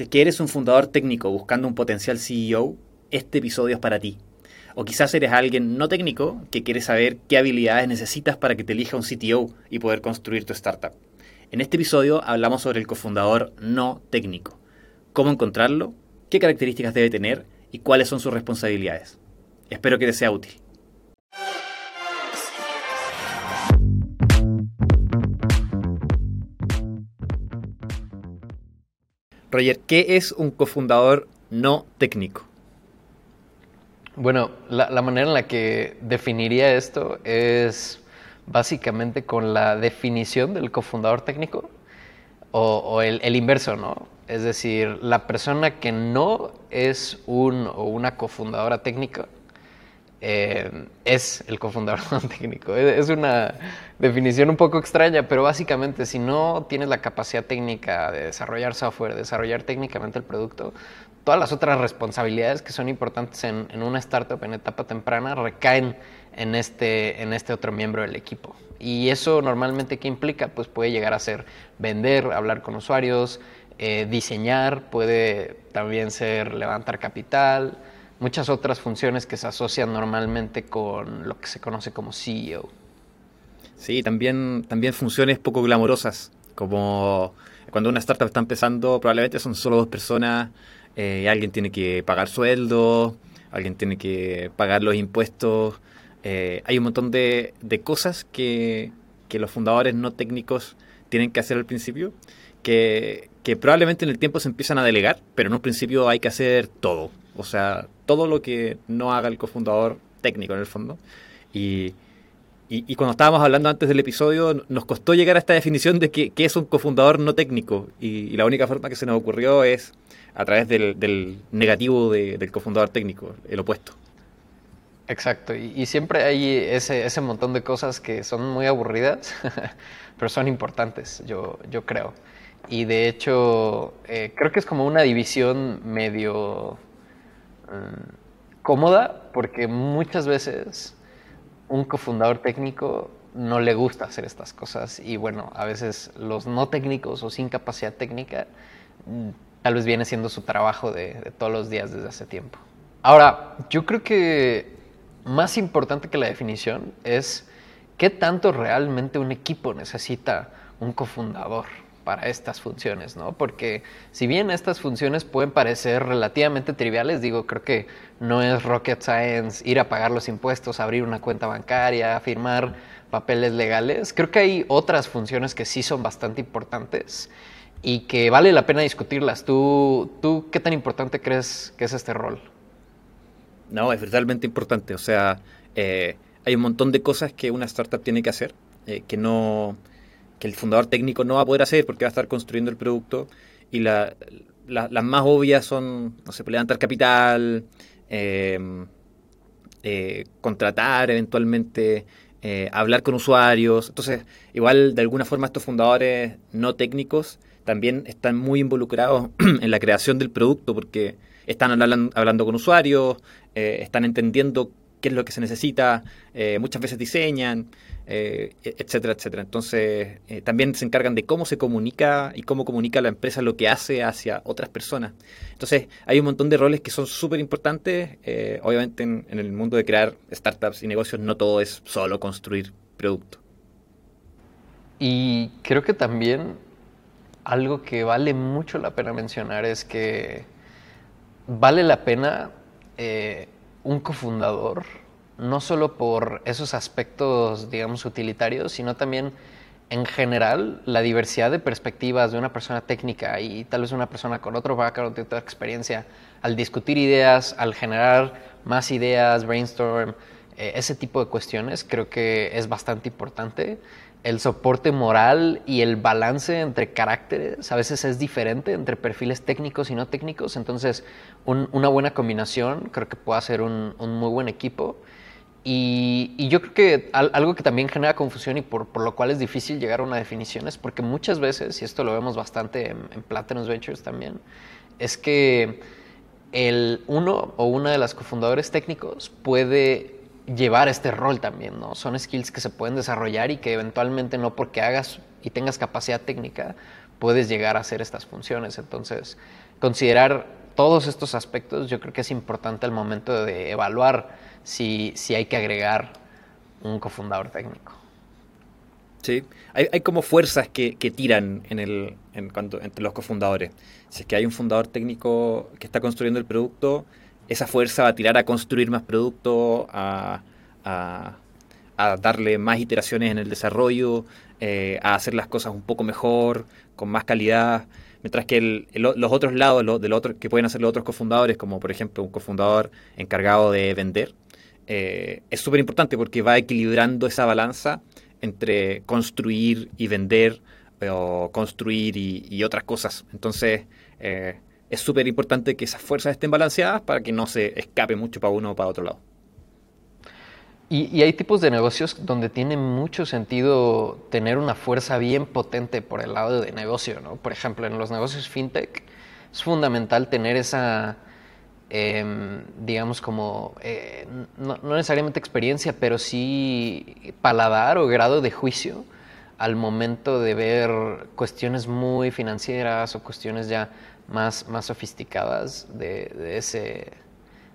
Si es que eres un fundador técnico buscando un potencial CEO, este episodio es para ti. O quizás eres alguien no técnico que quiere saber qué habilidades necesitas para que te elija un CTO y poder construir tu startup. En este episodio hablamos sobre el cofundador no técnico, cómo encontrarlo, qué características debe tener y cuáles son sus responsabilidades. Espero que te sea útil. Roger, ¿qué es un cofundador no técnico? Bueno, la, manera en la que definiría esto es básicamente con la definición del cofundador técnico o, el, inverso, ¿no? Es decir, la persona que no es un o una cofundadora técnica eh, es el cofundador técnico. Es una definición un poco extraña, pero básicamente si no tienes la capacidad técnica de desarrollar software, desarrollar técnicamente el producto, todas las otras responsabilidades que son importantes en, una startup en etapa temprana recaen en este, en este otro miembro del equipo. Y eso normalmente, ¿qué implica? Pues puede llegar a ser vender, hablar con usuarios, eh, diseñar, puede también ser levantar capital, muchas otras funciones que se asocian normalmente con lo que se conoce como CEO. Sí, también, también funciones poco glamorosas, como cuando una startup está empezando, probablemente son solo dos personas, eh, alguien tiene que pagar sueldo, alguien tiene que pagar los impuestos, eh, hay un montón de, de cosas que, que, los fundadores no técnicos tienen que hacer al principio, que, que probablemente en el tiempo se empiezan a delegar, pero en un principio hay que hacer todo. O sea, todo lo que no haga el cofundador técnico en el fondo. Y, y, cuando estábamos hablando antes del episodio, nos costó llegar a esta definición de qué, es un cofundador no técnico. Y, la única forma que se nos ocurrió es a través del, negativo del cofundador técnico, el opuesto. Exacto, y, siempre hay ese, ese, montón de cosas que son muy aburridas, pero son importantes, yo, yo creo. Y de hecho, eh, creo que es como una división medio cómoda porque muchas veces un cofundador técnico no le gusta hacer estas cosas y bueno, a veces los no técnicos o sin capacidad técnica mm, tal vez viene siendo su trabajo de, todos los días desde hace tiempo. Ahora, yo creo que más importante que la definición es qué tanto realmente un equipo necesita un cofundador para estas funciones, ¿no? Porque si bien estas funciones pueden parecer relativamente triviales, digo, creo que no es rocket science ir a pagar los impuestos, abrir una cuenta bancaria, firmar papeles legales, creo que hay otras funciones que sí son bastante importantes y que vale la pena discutirlas. ¿Tú, tú qué tan importante crees que es este rol? No, es realmente importante. O sea, eh, hay un montón de cosas que una startup tiene que hacer eh, que no que el fundador técnico no va a poder hacer porque va a estar construyendo el producto. Y las más obvias son, no sé, levantar capital, em, eh, contratar eventualmente, eh, hablar con usuarios. Entonces, igual de alguna forma estos fundadores no técnicos también están muy involucrados en la creación del producto porque están hablando, con usuarios, eh, están entendiendo qué es lo que se necesita, muchas veces diseñan. Eh, etcétera, etcétera. Entonces, eh, también se encargan de cómo se comunica y cómo comunica la empresa lo que hace hacia otras personas. Entonces, hay un montón de roles que son súper importantes. Eh, obviamente, en, el mundo de crear startups y negocios, no todo es solo construir producto. Y creo que también algo que vale mucho la pena mencionar es que vale la pena un cofundador no solo por esos aspectos, digamos, utilitarios, sino también en general la diversidad de perspectivas de una persona técnica y tal vez una persona con otro background, otra experiencia, al discutir ideas, al generar más ideas, brainstorm, ese tipo de cuestiones, creo que es bastante importante. El soporte moral y el balance entre caracteres a veces es diferente entre perfiles técnicos y no técnicos, entonces una buena combinación creo que puede hacer un muy buen equipo. Y, yo creo que algo que también genera confusión y por, lo cual es difícil llegar a una definición es porque muchas veces, y esto lo vemos bastante en, en Platinum Ventures también, es que el uno o una de las cofundadores técnicos puede llevar este rol también, ¿no? Son skills que se pueden desarrollar y que eventualmente no porque hagas y tengas capacidad técnica puedes llegar a hacer estas funciones. Entonces, considerar todos estos aspectos yo creo que es importante al momento de evaluar si, si hay que agregar un cofundador técnico. Sí, hay, hay como fuerzas que, que tiran en el, en cuanto, entre los cofundadores. Si es que hay un fundador técnico que está construyendo el producto, esa fuerza va a tirar a construir más producto, a, a, darle más iteraciones en el desarrollo, eh, a hacer las cosas un poco mejor, con más calidad. Mientras que los otros lados, lo, del otro, que pueden hacer los otros cofundadores, como por ejemplo un cofundador encargado de vender, eh, es súper importante porque va equilibrando esa balanza entre construir y vender o construir y, otras cosas. Entonces, eh, es súper importante que esas fuerzas estén balanceadas para que no se escape mucho para uno o para otro lado. Y, hay tipos de negocios donde tiene mucho sentido tener una fuerza bien potente por el lado de negocio, ¿no? Por ejemplo, en los negocios fintech es fundamental tener esa, em, digamos, como, eh, no, necesariamente experiencia, pero sí paladar o grado de juicio al momento de ver cuestiones muy financieras o cuestiones ya más, más sofisticadas de, ese,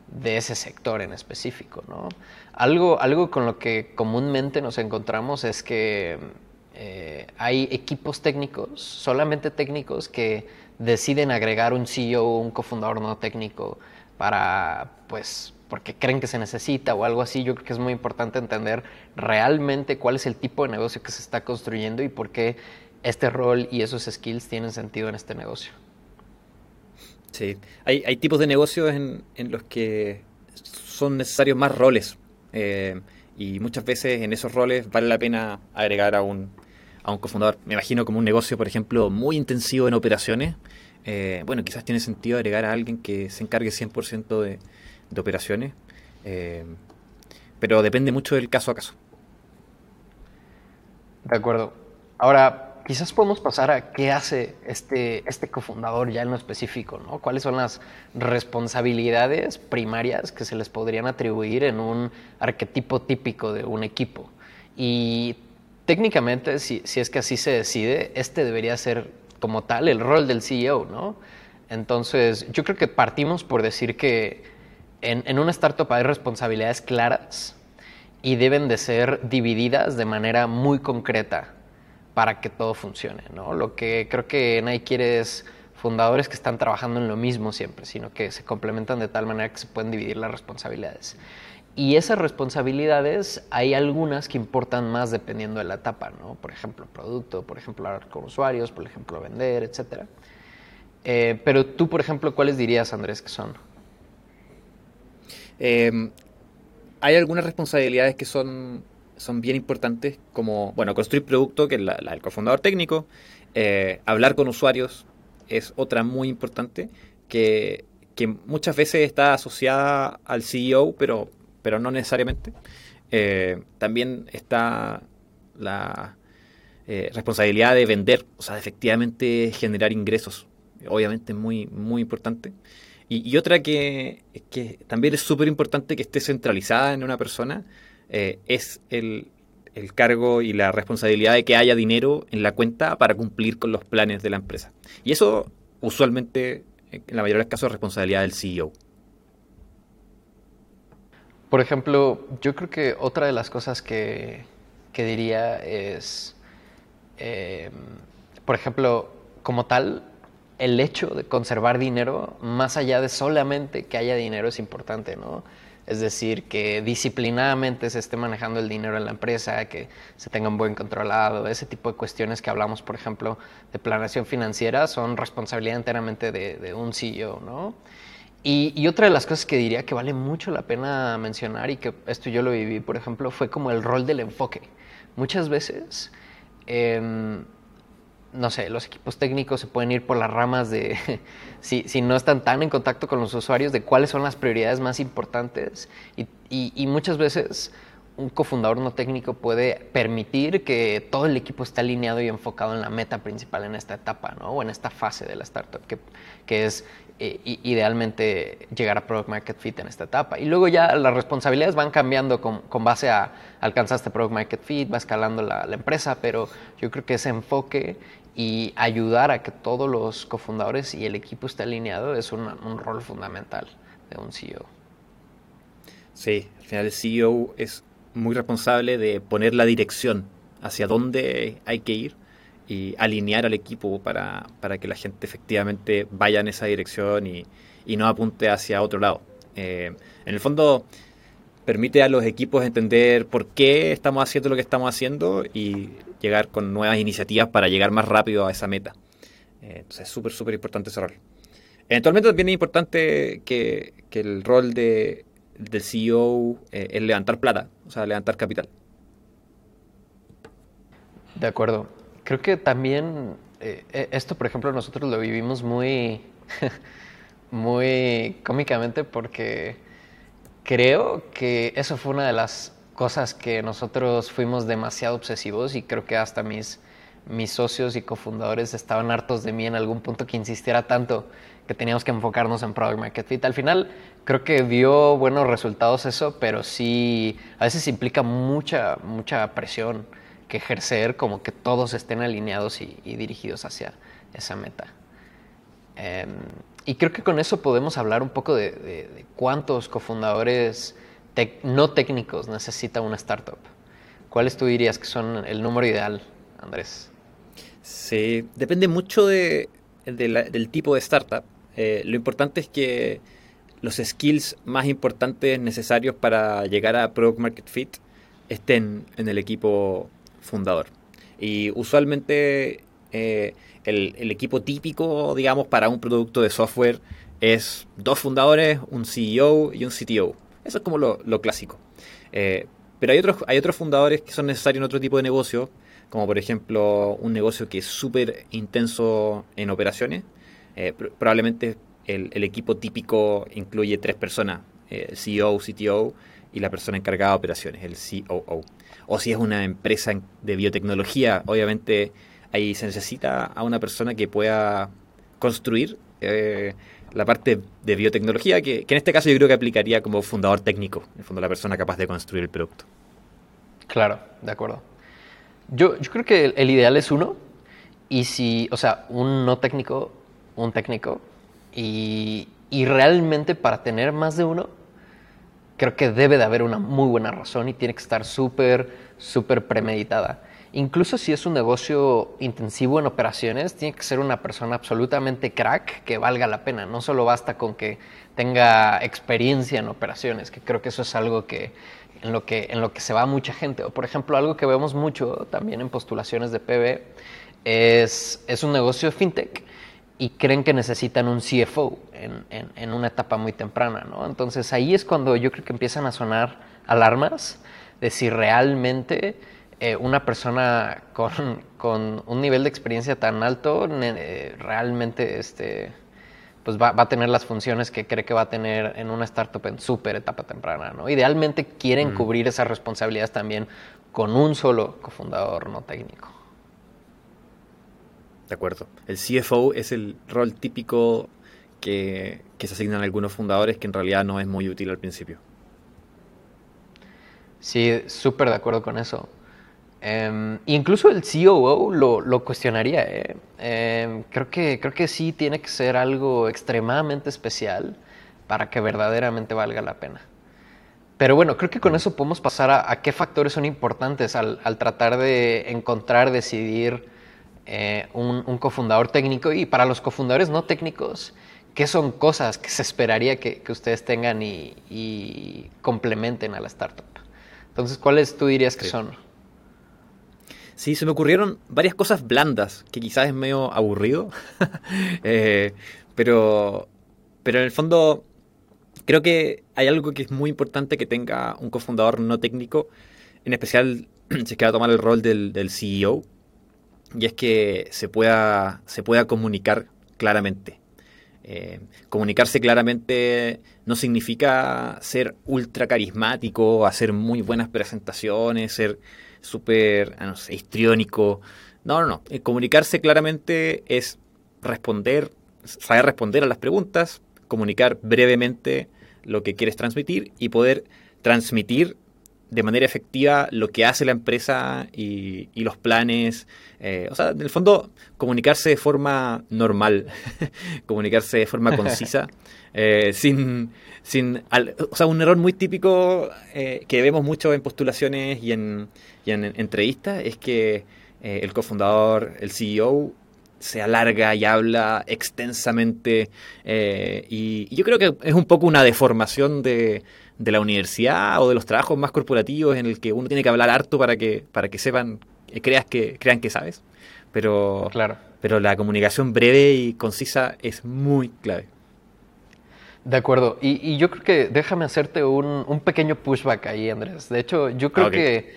de ese sector en específico. ¿no? Algo, algo con lo que comúnmente nos encontramos es que eh, hay equipos técnicos, solamente técnicos, que deciden agregar un CEO o un cofundador no técnico para, pues, porque creen que se necesita o algo así. Yo creo que es muy importante entender realmente cuál es el tipo de negocio que se está construyendo y por qué este rol y esos skills tienen sentido en este negocio. Sí, hay, hay tipos de negocios en, en, los que son necesarios más roles eh, y muchas veces en esos roles vale la pena agregar a un, a un cofundador. Me imagino como un negocio, por ejemplo, muy intensivo en operaciones. Eh, bueno, quizás tiene sentido agregar a alguien que se encargue 100% de, de operaciones, eh, pero depende mucho del caso a caso. De acuerdo. Ahora, quizás podemos pasar a qué hace este, este cofundador ya en lo específico, ¿no? ¿Cuáles son las responsabilidades primarias que se les podrían atribuir en un arquetipo típico de un equipo? Y técnicamente, si, si es que así se decide, este debería ser como tal el rol del CEO, ¿no? Entonces, yo creo que partimos por decir que en, en una startup hay responsabilidades claras y deben de ser divididas de manera muy concreta para que todo funcione. ¿no? Lo que creo que nadie quiere es fundadores que están trabajando en lo mismo siempre, sino que se complementan de tal manera que se pueden dividir las responsabilidades. Y esas responsabilidades hay algunas que importan más dependiendo de la etapa, ¿no? Por ejemplo, producto, por ejemplo, hablar con usuarios, por ejemplo, vender, etc. Eh, pero tú, por ejemplo, ¿cuáles dirías, Andrés, que son? Eh, hay algunas responsabilidades que son son bien importantes, como, bueno, construir producto, que es la, del cofundador técnico, eh, hablar con usuarios es otra muy importante, que, muchas veces está asociada al CEO, pero, pero no necesariamente. Eh, también está la eh, responsabilidad de vender, o sea, efectivamente generar ingresos. Obviamente muy, muy importante. Y, otra que, que también es súper importante que esté centralizada en una persona eh, es el, cargo y la responsabilidad de que haya dinero en la cuenta para cumplir con los planes de la empresa. Y eso usualmente, en la mayoría de los casos, es responsabilidad del CEO. Por ejemplo, yo creo que otra de las cosas que, diría es, eh, por ejemplo, como tal, el hecho de conservar dinero, más allá de solamente que haya dinero, es importante, ¿no? Es decir, que disciplinadamente se esté manejando el dinero en la empresa, que se tenga un buen controlado, ese tipo de cuestiones que hablamos, por ejemplo, de planeación financiera, son responsabilidad enteramente de, un CEO, ¿no? Y, otra de las cosas que diría que vale mucho la pena mencionar, y que esto yo lo viví, por ejemplo, fue como el rol del enfoque. Muchas veces em, no sé, los equipos técnicos se pueden ir por las ramas de, si, si, no están tan en contacto con los usuarios, de cuáles son las prioridades más importantes. Y, y, muchas veces un cofundador no técnico puede permitir que todo el equipo esté alineado y enfocado en la meta principal en esta etapa, ¿no? O en esta fase de la startup, que, que es eh, idealmente llegar a Product Market Fit en esta etapa. Y luego ya las responsabilidades van cambiando con, con base a alcanzaste Product Market Fit, va escalando la, la, empresa, pero yo creo que ese enfoque y ayudar a que todos los cofundadores y el equipo esté alineado es un rol fundamental de un CEO. Sí, al final el CEO es muy responsable de poner la dirección hacia dónde hay que ir y alinear al equipo para, que la gente efectivamente vaya en esa dirección y, no apunte hacia otro lado. Eh, en el fondo permite a los equipos entender por qué estamos haciendo lo que estamos haciendo y llegar con nuevas iniciativas para llegar más rápido a esa meta. Eh, entonces es súper, súper importante ese rol. Eventualmente también es importante que, el rol de, del CEO eh, es levantar plata, o sea, levantar capital. De acuerdo. Creo que también eh, e, esto, por ejemplo, nosotros lo vivimos muy, muy cómicamente porque creo que eso fue una de las cosas que nosotros fuimos demasiado obsesivos y creo que hasta mis, mis socios y cofundadores estaban hartos de mí en algún punto que insistiera tanto que teníamos que enfocarnos en Product Market Fit. Al final creo que dio buenos resultados eso, pero sí a veces implica mucha, mucha presión que ejercer como que todos estén alineados y, dirigidos hacia esa meta. Em, y creo que con eso podemos hablar un poco de, cuántos cofundadores no técnicos necesita una startup. ¿Cuáles tú dirías que son el número ideal, Andrés? Sí, depende mucho de, del tipo de startup. Eh, lo importante es que los skills más importantes necesarios para llegar a Product Market Fit estén en el equipo fundador. Y usualmente eh, el, equipo típico, digamos, para un producto de software es dos fundadores, un CEO y un CTO. Eso es como lo, clásico. Eh, pero hay otros, hay otros fundadores que son necesarios en otro tipo de negocio, como por ejemplo un negocio que es súper intenso en operaciones. Eh, probablemente el, equipo típico incluye tres personas, el CEO, CTO y la persona encargada de operaciones, el COO. O si es una empresa de biotecnología, obviamente ahí se necesita a una persona que pueda construir eh, la parte de biotecnología, que, en este caso yo creo que aplicaría como fundador técnico, en el fondo la persona capaz de construir el producto. Claro, de acuerdo. Yo, yo creo que el, ideal es uno, y si, o sea, un no técnico, un técnico, y, y realmente para tener más de uno, creo que debe de haber una muy buena razón y tiene que estar súper, súper premeditada. Incluso si es un negocio intensivo en operaciones, tiene que ser una persona absolutamente crack que valga la pena. No solo basta con que tenga experiencia en operaciones, que creo que eso es algo que en lo que, en lo que se va mucha gente. O por ejemplo, algo que vemos mucho también en postulaciones de PB es, es un negocio fintech y creen que necesitan un CFO en, en, una etapa muy temprana, ¿no? Entonces ahí es cuando yo creo que empiezan a sonar alarmas de si realmente eh, una persona con, con, un nivel de experiencia tan alto eh, realmente este, pues va, va, a tener las funciones que cree que va a tener en una startup en súper etapa temprana, ¿no? Idealmente quieren mm. cubrir esas responsabilidades también con un solo cofundador no técnico. De acuerdo. El CFO es el rol típico que, se asignan a algunos fundadores que en realidad no es muy útil al principio. Sí, súper de acuerdo con eso. Em, incluso el COO lo, cuestionaría. ¿eh? Em, creo, que, creo que sí tiene que ser algo extremadamente especial para que verdaderamente valga la pena. Pero bueno, creo que con eso podemos pasar a, qué factores son importantes al, al tratar de encontrar, decidir eh, un, cofundador técnico y para los cofundadores no técnicos, ¿qué son cosas que se esperaría que, ustedes tengan y, complementen a la startup? Entonces, ¿cuáles tú dirías que son? Sí, se me ocurrieron varias cosas blandas, que quizás es medio aburrido, eh, pero, pero en el fondo creo que hay algo que es muy importante que tenga un cofundador no técnico, en especial si es que va a tomar el rol del, del CEO, y es que se pueda, se pueda comunicar claramente. Eh, comunicarse claramente no significa ser ultra carismático, hacer muy buenas presentaciones, ser súper, ah, no sé, histriónico. No, no, no. Eh, comunicarse claramente es responder, saber responder a las preguntas, comunicar brevemente lo que quieres transmitir y poder transmitir de manera efectiva lo que hace la empresa y, los planes. Eh, o sea, en el fondo, comunicarse de forma normal, comunicarse de forma concisa, eh, sin, sin o sea, un error muy típico eh, que vemos mucho en postulaciones y en, y en entrevistas es que el cofundador, el CEO, se alarga y habla extensamente. y, yo creo que es un poco una deformación de, de la universidad o de los trabajos más corporativos en el que uno tiene que hablar harto para que, para que sepan, eh, creas que, crean que sabes. Pero, claro. pero la comunicación breve y concisa es muy clave. De acuerdo. Y, yo creo que déjame hacerte un, pequeño pushback ahí, Andrés. De hecho, yo creo que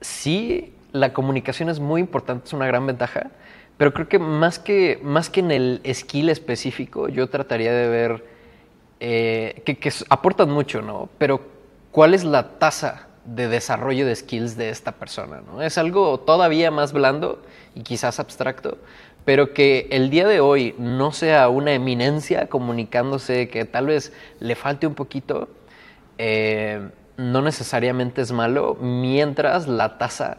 sí, la comunicación es muy importante, es una gran ventaja, pero creo que más que, más que en el skill específico, yo trataría de ver eh, que, aportan mucho, ¿no? Pero ¿cuál es la tasa de desarrollo de skills de esta persona? ¿no? Es algo todavía más blando y quizás abstracto, pero que el día de hoy no sea una eminencia comunicándose, que tal vez le falte un poquito, eh, no necesariamente es malo, mientras la tasa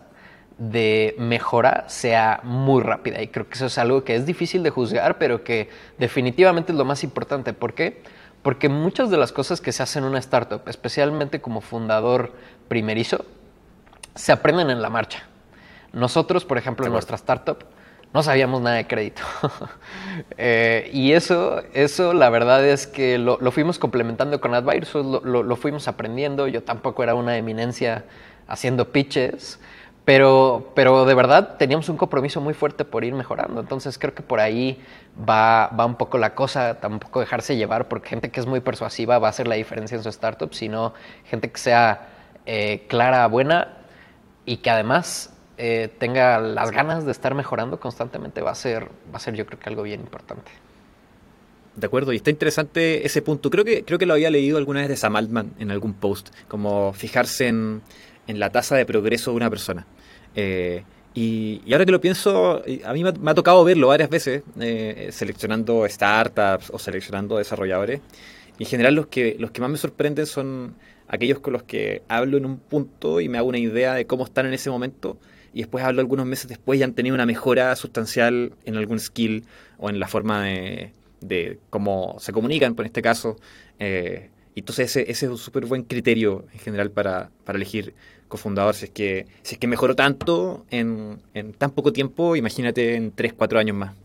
de mejora sea muy rápida. Y creo que eso es algo que es difícil de juzgar, pero que definitivamente es lo más importante. ¿Por qué? Porque muchas de las cosas que se hacen en una startup, especialmente como fundador primerizo, se aprenden en la marcha. Nosotros, por ejemplo, en nuestra startup, no sabíamos nada de crédito. Eh, y eso, eso, la verdad es que lo, fuimos complementando con Advisors, lo, lo, fuimos aprendiendo. Yo tampoco era una eminencia haciendo pitches. Pero, pero de verdad teníamos un compromiso muy fuerte por ir mejorando. Entonces creo que por ahí va, va un poco la cosa, tampoco dejarse llevar, porque gente que es muy persuasiva va a hacer la diferencia en su startup, sino gente que sea eh, clara, buena y que además eh, tenga las ganas de estar mejorando constantemente va a ser, va a ser yo creo que algo bien importante. De acuerdo, y está interesante ese punto. Creo que, creo que lo había leído alguna vez de Sam Altman en algún post, como fijarse en, en la tasa de progreso de una persona. Eh, y, ahora que lo pienso, a mí me ha, tocado verlo varias veces, eh, seleccionando startups o seleccionando desarrolladores. Y en general los que, los que más me sorprenden son aquellos con los que hablo en un punto y me hago una idea de cómo están en ese momento y después hablo algunos meses después y han tenido una mejora sustancial en algún skill o en la forma de, cómo se comunican, por este caso. Eh, entonces ese, ese, es un súper buen criterio en general para, para elegir cofundador, si es que, es que mejoró tanto en, tan poco tiempo, imagínate en 3, 4 años más.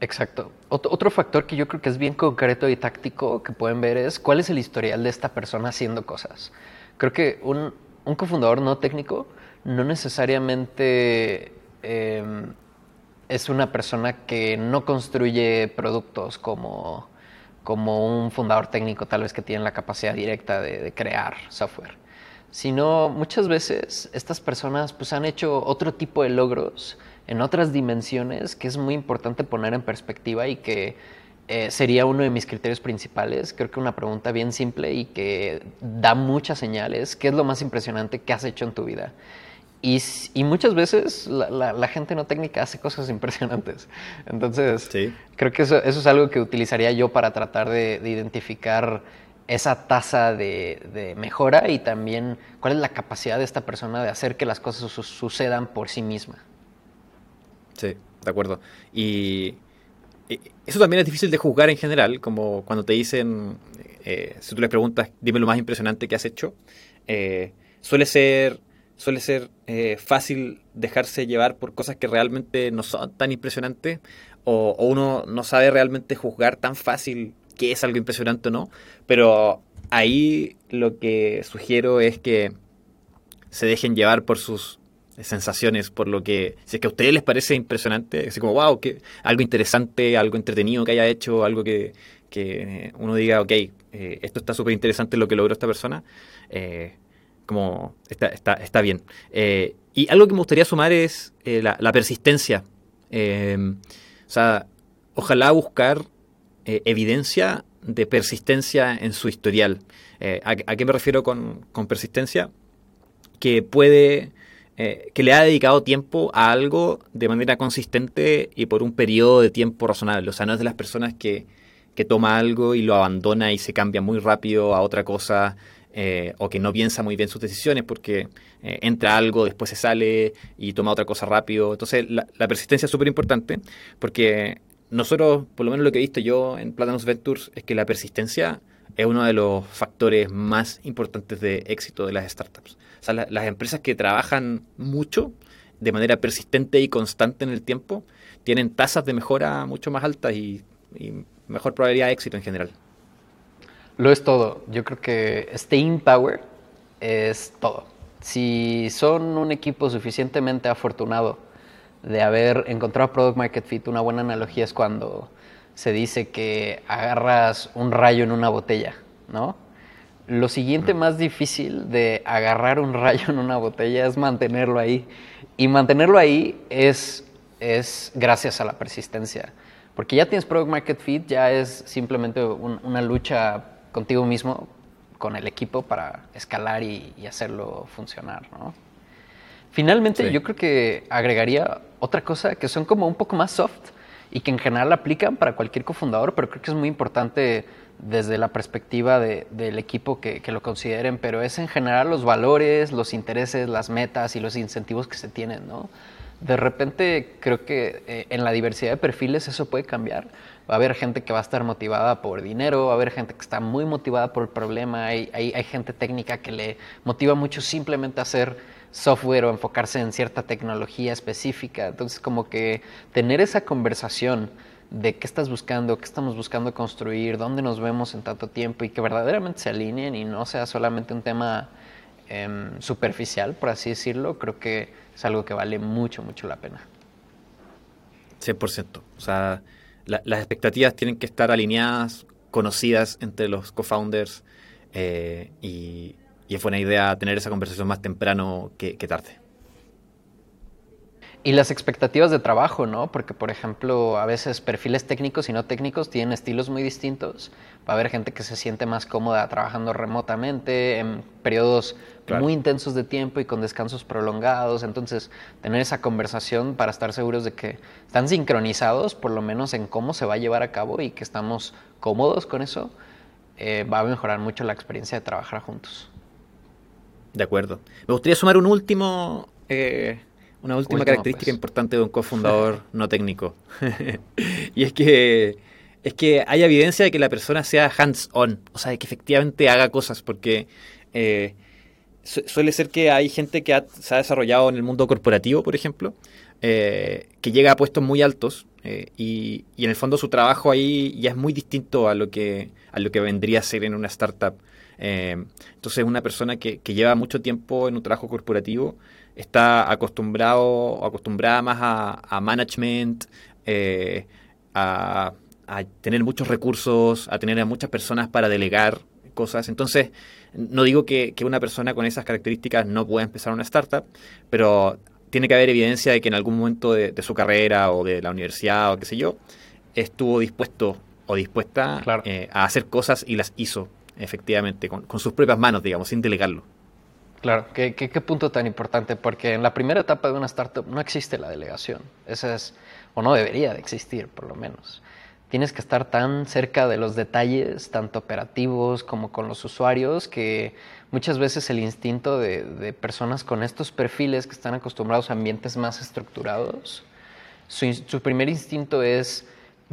Exacto. Otro factor que yo creo que es bien concreto y táctico que pueden ver es cuál es el historial de esta persona haciendo cosas. Creo que un, cofundador no técnico no necesariamente em, es una persona que no construye productos como, como un fundador técnico, tal vez que tiene la capacidad directa de crear software sino muchas veces estas personas pues han hecho otro tipo de logros en otras dimensiones que es muy importante poner en perspectiva y que eh, sería uno de mis criterios principales. Creo que una pregunta bien simple y que da muchas señales. ¿Qué es lo más impresionante que has hecho en tu vida? Y, muchas veces la, gente no técnica hace cosas impresionantes. Entonces, creo que eso, es algo que utilizaría yo para tratar de, de identificar esa tasa de, mejora y también cuál es la capacidad de esta persona de hacer que las cosas sucedan por sí misma. Sí, de acuerdo. Y, eso también es difícil de juzgar en general, como cuando te dicen, eh, si tú les preguntas, dime lo más impresionante que has hecho, eh, suele ser, suele ser eh, fácil dejarse llevar por cosas que realmente no son tan impresionantes o, uno no sabe realmente juzgar tan fácil que es algo impresionante o no, pero ahí lo que sugiero es que se dejen llevar por sus sensaciones, por lo que, si es que a ustedes les parece impresionante, así como, wow, que, algo interesante, algo entretenido que haya hecho, algo que, uno diga, ok, eh, esto está súper interesante lo que logró esta persona, eh, como está, está, está bien. Eh, y algo que me gustaría sumar es la, la, persistencia. o sea, ojalá buscar eh, evidencia de persistencia en su historial. Eh, ¿a, qué me refiero con, persistencia? Que puede, eh, que le ha dedicado tiempo a algo de manera consistente y por un periodo de tiempo razonable. O sea, no es de las personas que, que toma algo y lo abandona y se cambia muy rápido a otra cosa eh, o que no piensa muy bien sus decisiones porque eh, entra algo, después se sale y toma otra cosa rápido. Entonces la, persistencia es súper importante porque nosotros, por lo menos lo que he visto yo en Platanus Ventures, es que la persistencia es uno de los factores más importantes de éxito de las startups. O sea, las empresas que trabajan mucho, de manera persistente y constante en el tiempo, tienen tasas de mejora mucho más altas y, mejor probabilidad de éxito en general. Lo es todo. Yo creo que staying power es todo. Si son un equipo suficientemente afortunado de haber encontrado product market fit, una buena analogía es cuando se dice que agarras un rayo en una botella, ¿no? Lo siguiente más difícil de agarrar un rayo en una botella es mantenerlo ahí. Y mantenerlo ahí es, es gracias a la persistencia. Porque ya tienes Product Market Fit, ya es simplemente una lucha contigo mismo, con el equipo para escalar y, hacerlo funcionar, ¿no? Finalmente, yo creo que agregaría otra cosa que son como un poco más soft y que en general aplican para cualquier cofundador, pero creo que es muy importante desde la perspectiva del equipo que, lo consideren, pero es en general los valores, los intereses, las metas y los incentivos que se tienen, ¿no? De repente creo que eh, en la diversidad de perfiles eso puede cambiar. Va a haber gente que va a estar motivada por dinero, va a haber gente que está muy motivada por el problema, hay, hay, gente técnica que le motiva mucho simplemente hacer software o enfocarse en cierta tecnología específica. Entonces como que tener esa conversación de qué estás buscando, qué estamos buscando construir, dónde nos vemos en tanto tiempo y que verdaderamente se alineen y no sea solamente un tema em, superficial, por así decirlo, creo que es algo que vale mucho, mucho la pena. 100%. O sea, las expectativas tienen que estar alineadas, conocidas entre los co-founders eh, y, es buena idea tener esa conversación más temprano que tarde. Y las expectativas de trabajo, ¿no? Porque, por ejemplo, a veces perfiles técnicos y no técnicos tienen estilos muy distintos. Va a haber gente que se siente más cómoda trabajando remotamente en periodos muy intensos de tiempo y con descansos prolongados. Entonces, tener esa conversación para estar seguros de que están sincronizados, por lo menos en cómo se va a llevar a cabo y que estamos cómodos con eso, eh, va a mejorar mucho la experiencia de trabajar juntos. De acuerdo. Me gustaría sumar un último... Eh una última característica pues. importante de un cofundador no técnico. y es que es que hay evidencia de que la persona sea hands-on, o sea, de que efectivamente haga cosas, porque eh, suele ser que hay gente que se ha desarrollado en el mundo corporativo, por ejemplo, eh, que llega a puestos muy altos eh, y, en el fondo su trabajo ahí ya es muy distinto a lo que, a lo que vendría a ser en una startup. entonces, una persona que, que lleva mucho tiempo en un trabajo corporativo está acostumbrado o acostumbrada más a, management, eh, a, tener muchos recursos, a tener a muchas personas para delegar cosas. Entonces, no digo que, una persona con esas características no pueda empezar una startup, pero tiene que haber evidencia de que en algún momento de, su carrera o de la universidad o qué sé yo, estuvo dispuesto o dispuesta eh, a hacer cosas y las hizo efectivamente, con, con sus propias manos, digamos, sin delegarlo. Claro, ¿Qué, ¿Qué, punto tan importante, porque en la primera etapa de una startup no existe la delegación, esa es, o no debería de existir por lo menos. Tienes que estar tan cerca de los detalles, tanto operativos como con los usuarios, que muchas veces el instinto de, personas con estos perfiles que están acostumbrados a ambientes más estructurados, su, su primer instinto es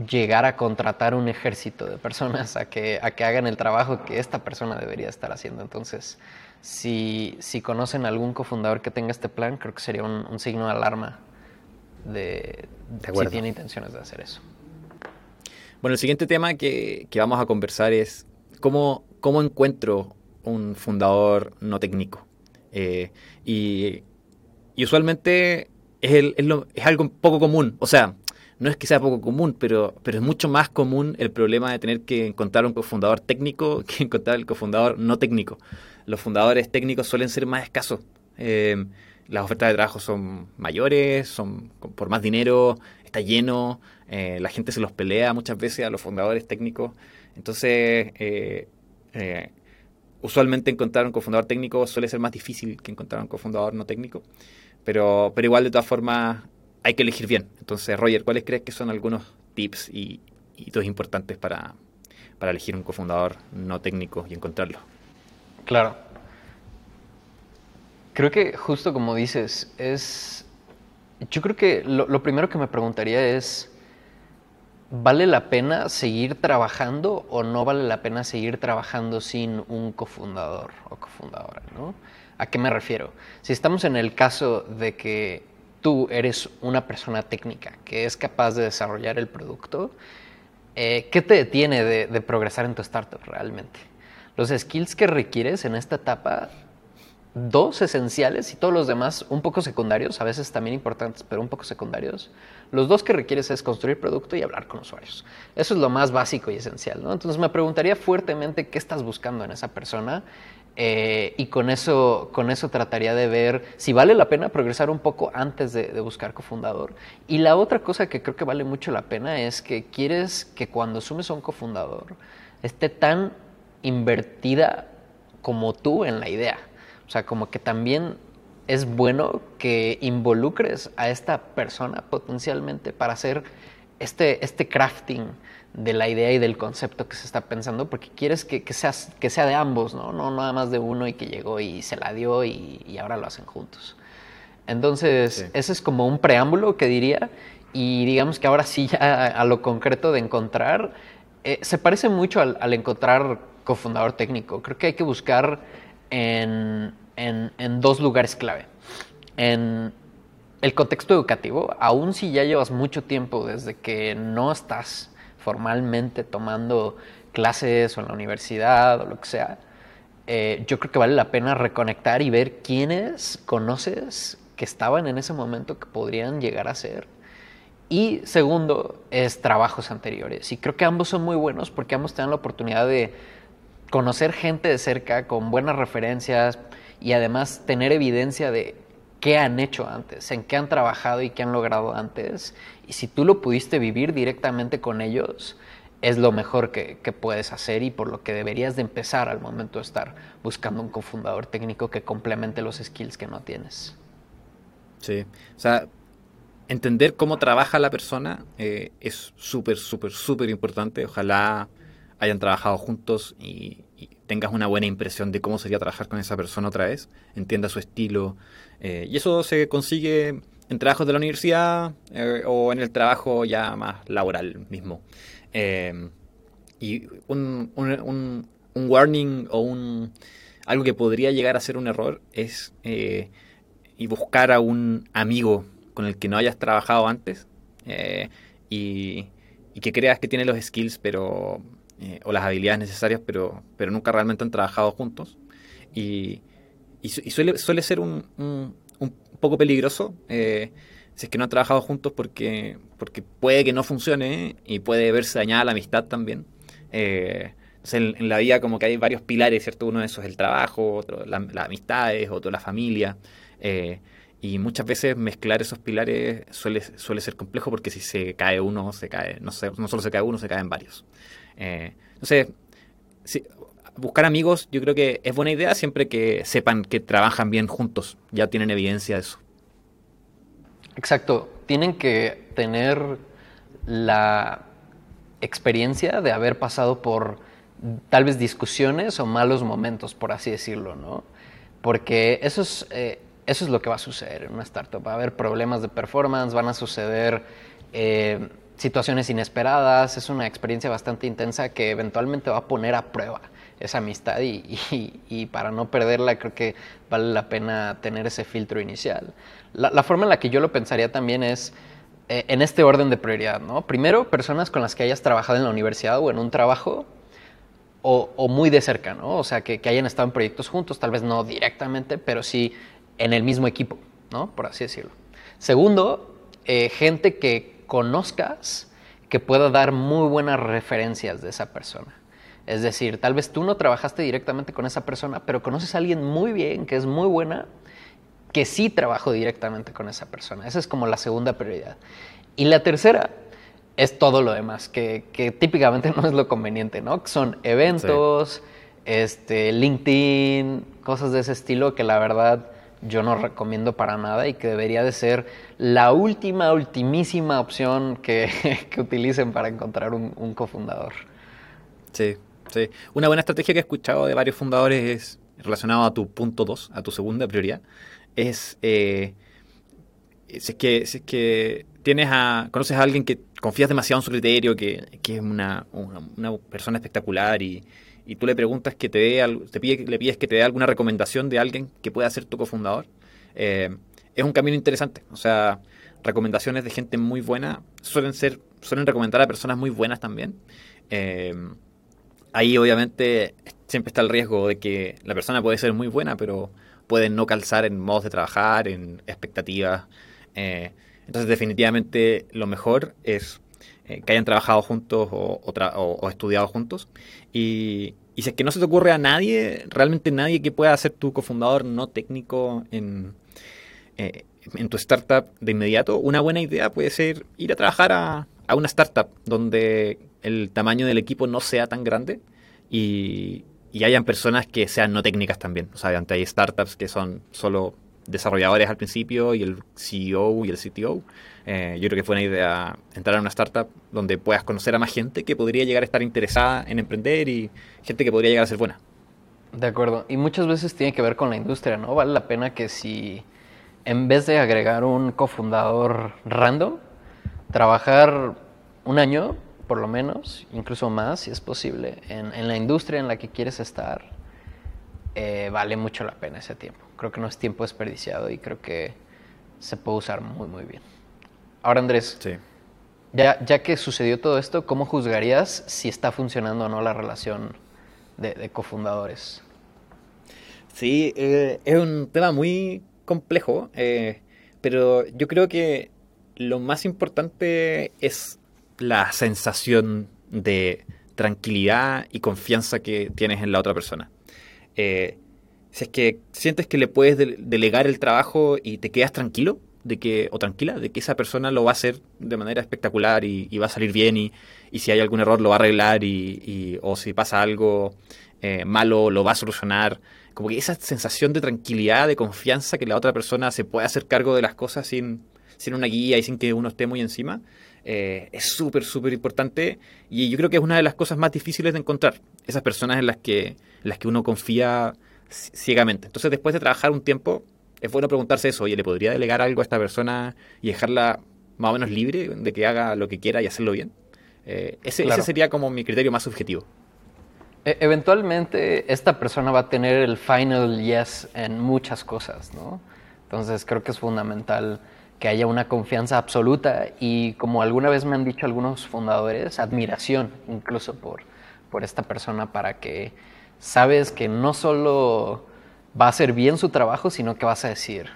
llegar a contratar un ejército de personas a que, a que hagan el trabajo que esta persona debería estar haciendo. Entonces, si, si conocen algún cofundador que tenga este plan, creo que sería un, signo de alarma de, si tiene intenciones de hacer eso. Bueno, el siguiente tema que, vamos a conversar es cómo, cómo encuentro un fundador no técnico. Eh, y, usualmente es, el, es, lo, es, algo poco común. O sea, no es que sea poco común, pero, pero es mucho más común el problema de tener que encontrar un cofundador técnico que encontrar el cofundador no técnico los fundadores técnicos suelen ser más escasos. Eh, las ofertas de trabajo son mayores, son por más dinero, está lleno, eh, la gente se los pelea muchas veces a los fundadores técnicos. Entonces, eh, usualmente encontrar un cofundador técnico suele ser más difícil que encontrar un cofundador no técnico, pero, pero igual de todas formas hay que elegir bien. Entonces, Roger, ¿cuáles crees que son algunos tips y hitos importantes para, para elegir un cofundador no técnico y encontrarlo? Claro. Creo que justo como dices, es... Yo creo que lo, primero que me preguntaría es, ¿vale la pena seguir trabajando o no vale la pena seguir trabajando sin un cofundador o cofundadora? ¿no? ¿A qué me refiero? Si estamos en el caso de que tú eres una persona técnica que es capaz de desarrollar el producto, eh, ¿qué te detiene de, progresar en tu startup realmente? Los skills que requieres en esta etapa, dos esenciales y todos los demás un poco secundarios, a veces también importantes, pero un poco secundarios. Los dos que requieres es construir producto y hablar con usuarios. Eso es lo más básico y esencial. ¿no? Entonces me preguntaría fuertemente qué estás buscando en esa persona eh, y con eso, con eso trataría de ver si vale la pena progresar un poco antes de, buscar cofundador. Y la otra cosa que creo que vale mucho la pena es que quieres que cuando sumes a un cofundador esté tan invertida como tú en la idea. O sea, como que también es bueno que involucres a esta persona potencialmente para hacer este, este crafting de la idea y del concepto que se está pensando, porque quieres que, que, sea, que sea de ambos, ¿no? No nada más de uno y que llegó y se la dio y, ahora lo hacen juntos. Entonces, ese es como un preámbulo que diría, y digamos que ahora sí ya a, lo concreto de encontrar, eh, se parece mucho al, encontrar cofundador técnico. Creo que hay que buscar en, en, dos lugares clave. En el contexto educativo, aún si ya llevas mucho tiempo desde que no estás formalmente tomando clases o en la universidad o lo que sea, eh, yo creo que vale la pena reconectar y ver quiénes conoces que estaban en ese momento que podrían llegar a ser. Y segundo, es trabajos anteriores. Y creo que ambos son muy buenos porque ambos te la oportunidad de conocer gente de cerca con buenas referencias y además tener evidencia de qué han hecho antes, en qué han trabajado y qué han logrado antes. Y si tú lo pudiste vivir directamente con ellos, es lo mejor que, puedes hacer y por lo que deberías de empezar al momento de estar buscando un cofundador técnico que complemente los skills que no tienes. Sí, o sea, entender cómo trabaja la persona eh, es súper, súper, súper importante. Ojalá hayan trabajado juntos y, tengas una buena impresión de cómo sería trabajar con esa persona otra vez, entienda su estilo. Eh, y eso se consigue en trabajos de la universidad eh, o en el trabajo ya más laboral mismo. Eh, y un, un, un, warning o un algo que podría llegar a ser un error es y buscar a un amigo con el que no hayas trabajado antes y, y que creas que tiene los skills pero eh, o las habilidades necesarias, pero, pero nunca realmente han trabajado juntos. Y, y, suele, suele ser un, un, poco peligroso eh, si es que no han trabajado juntos porque, porque puede que no funcione y puede verse dañada la amistad también. Eh, en, la vida como que hay varios pilares, ¿cierto? Uno de esos es el trabajo, otro las amistades, otro la familia. y muchas veces mezclar esos pilares suele, suele ser complejo porque si se cae uno, se cae, no, no solo se cae uno, se caen varios. Eh, entonces, buscar amigos yo creo que es buena idea siempre que sepan que trabajan bien juntos, ya tienen evidencia de eso. Exacto, tienen que tener la experiencia de haber pasado por tal vez discusiones o malos momentos, por así decirlo, ¿no? Porque eso es, eh, eso es lo que va a suceder en una startup. Va a haber problemas de performance, van a suceder eh, situaciones inesperadas, es una experiencia bastante intensa que eventualmente va a poner a prueba esa amistad y, para no perderla creo que vale la pena tener ese filtro inicial. La, forma en la que yo lo pensaría también es eh, en este orden de prioridad, ¿no? Primero, personas con las que hayas trabajado en la universidad o en un trabajo o, muy de cerca, ¿no? O sea, que, que, hayan estado en proyectos juntos, tal vez no directamente, pero sí en el mismo equipo, ¿no? Por así decirlo. Segundo, eh, gente que conozcas que pueda dar muy buenas referencias de esa persona. Es decir, tal vez tú no trabajaste directamente con esa persona, pero conoces a alguien muy bien, que es muy buena, que sí trabajó directamente con esa persona. Esa es como la segunda prioridad. Y la tercera es todo lo demás, que, típicamente no es lo conveniente, ¿no? son eventos, este, LinkedIn, cosas de ese estilo que la verdad yo no recomiendo para nada y que debería de ser la última, ultimísima opción que, utilicen para encontrar un, cofundador. Sí, sí. Una buena estrategia que he escuchado de varios fundadores es relacionado a tu punto 2, a tu segunda prioridad, es eh, si es que, si es que tienes a, conoces a alguien que confías demasiado en su criterio, que, que es una, una, persona espectacular y, y, tú le preguntas que te dé, te pide, le pides que te dé alguna recomendación de alguien que pueda ser tu cofundador, eh, es un camino interesante. O sea, recomendaciones de gente muy buena suelen ser, suelen recomendar a personas muy buenas también. Eh, ahí obviamente siempre está el riesgo de que la persona puede ser muy buena, pero puede no calzar en modos de trabajar, en expectativas. Eh, entonces definitivamente lo mejor es eh, que hayan trabajado juntos o, estudiado juntos. Y, si es que no se te ocurre a nadie, realmente nadie que pueda ser tu cofundador no técnico en, eh, en tu startup de inmediato, una buena idea puede ser ir a trabajar a, a una startup donde el tamaño del equipo no sea tan grande y, y hayan personas que sean no técnicas también. O sea, hay startups que son solo desarrolladores al principio y el CEO y el CTO. Eh, yo creo que fue una idea entrar a una startup donde puedas conocer a más gente que podría llegar a estar interesada en emprender y gente que podría llegar a ser buena. De acuerdo. Y muchas veces tiene que ver con la industria, ¿no? Vale la pena que si en vez de agregar un cofundador random, trabajar un año por lo menos, incluso más si es posible, en, la industria en la que quieres estar, eh, vale mucho la pena ese tiempo. Creo que no es tiempo desperdiciado y creo que se puede usar muy, muy bien. Ahora, Andrés, ya, ya que sucedió todo esto, ¿cómo juzgarías si está funcionando o no la relación de, cofundadores? Sí, eh, es un tema muy complejo, eh, pero yo creo que lo más importante es la sensación de tranquilidad y confianza que tienes en la otra persona. Eh, si es que sientes que le puedes delegar el trabajo y te quedas tranquilo de que, o tranquila, de que esa persona lo va a hacer de manera espectacular y, va a salir bien y, si hay algún error lo va a arreglar y, o si pasa algo eh, malo lo va a solucionar. Como que esa sensación de tranquilidad, de confianza que la otra persona se puede hacer cargo de las cosas sin, sin una guía y sin que uno esté muy encima, eh, es súper, súper importante y yo creo que es una de las cosas más difíciles de encontrar, esas personas en las que, las que uno confía ciegamente. Entonces, después de trabajar un tiempo, es bueno preguntarse eso, oye, ¿le podría delegar algo a esta persona y dejarla más o menos libre de que haga lo que quiera y hacerlo bien? Eh, ese, ese sería como mi criterio más subjetivo. E, eventualmente esta persona va a tener el final yes en muchas cosas, ¿no? Entonces creo que es fundamental que haya una confianza absoluta y como alguna vez me han dicho algunos fundadores, admiración incluso por, por esta persona para que sabes que no solo va a hacer bien su trabajo, sino que vas a decir,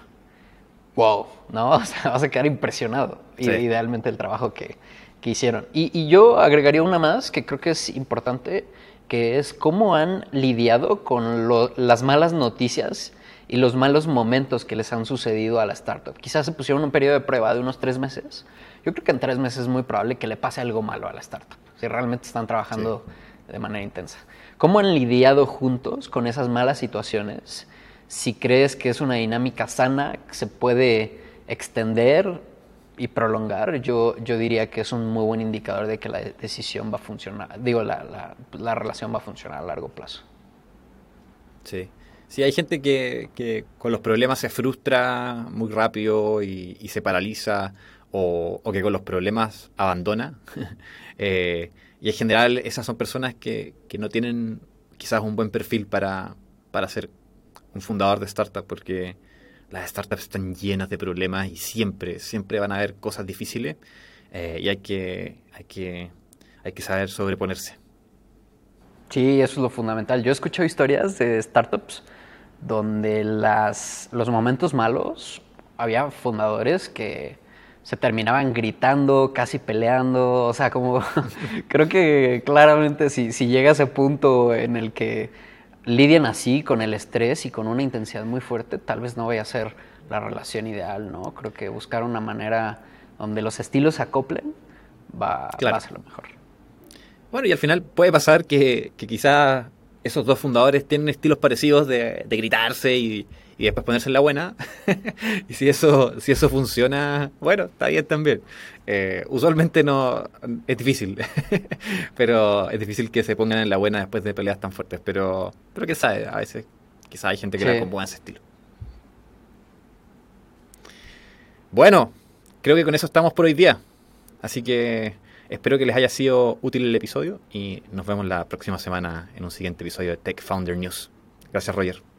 wow, ¿no? O sea, vas a quedar impresionado, idealmente el trabajo que, que hicieron. Y, y, yo agregaría una más que creo que es importante, que es cómo han lidiado con las malas noticias y los malos momentos que les han sucedido a la startup. Quizás se pusieron un periodo de prueba de unos tres meses. Yo creo que en tres meses es muy probable que le pase algo malo a la startup, si realmente están trabajando de manera intensa. ¿Cómo han lidiado juntos con esas malas situaciones? Si crees que es una dinámica sana, que se puede extender y prolongar, yo, yo diría que es un muy buen indicador de que la decisión va a funcionar, digo, la, la, la relación va a funcionar a largo plazo. Sí. Sí, hay gente que, con los problemas se frustra muy rápido y, se paraliza o, que con los problemas abandona. Eh, y en general esas son personas que, no tienen quizás un buen perfil para, para ser un fundador de startup porque las startups están llenas de problemas y siempre, siempre van a haber cosas difíciles eh, y hay que, hay, que, hay que saber sobreponerse. Sí, eso es lo fundamental. Yo he escuchado historias de startups donde las, los momentos malos había fundadores que se terminaban gritando, casi peleando, o sea, como creo que claramente si, si llega a ese punto en el que lidian así con el estrés y con una intensidad muy fuerte, tal vez no vaya a ser la relación ideal, ¿no? Creo que buscar una manera donde los estilos se acoplen va, a ser lo mejor. Bueno, y al final puede pasar que, que quizás esos dos fundadores tienen estilos parecidos de, gritarse y, después ponerse en la buena. y si eso, si eso funciona, bueno, está bien también. Eh, usualmente no es difícil, pero es difícil que se pongan en la buena después de peleas tan fuertes. Pero, pero que sabe, a veces Quizás hay gente que le acomoda ese estilo. Bueno, creo que con eso estamos por hoy día. Así que espero que les haya sido útil el episodio y nos vemos la próxima semana en un siguiente episodio de Tech Founder News. Gracias, Roger.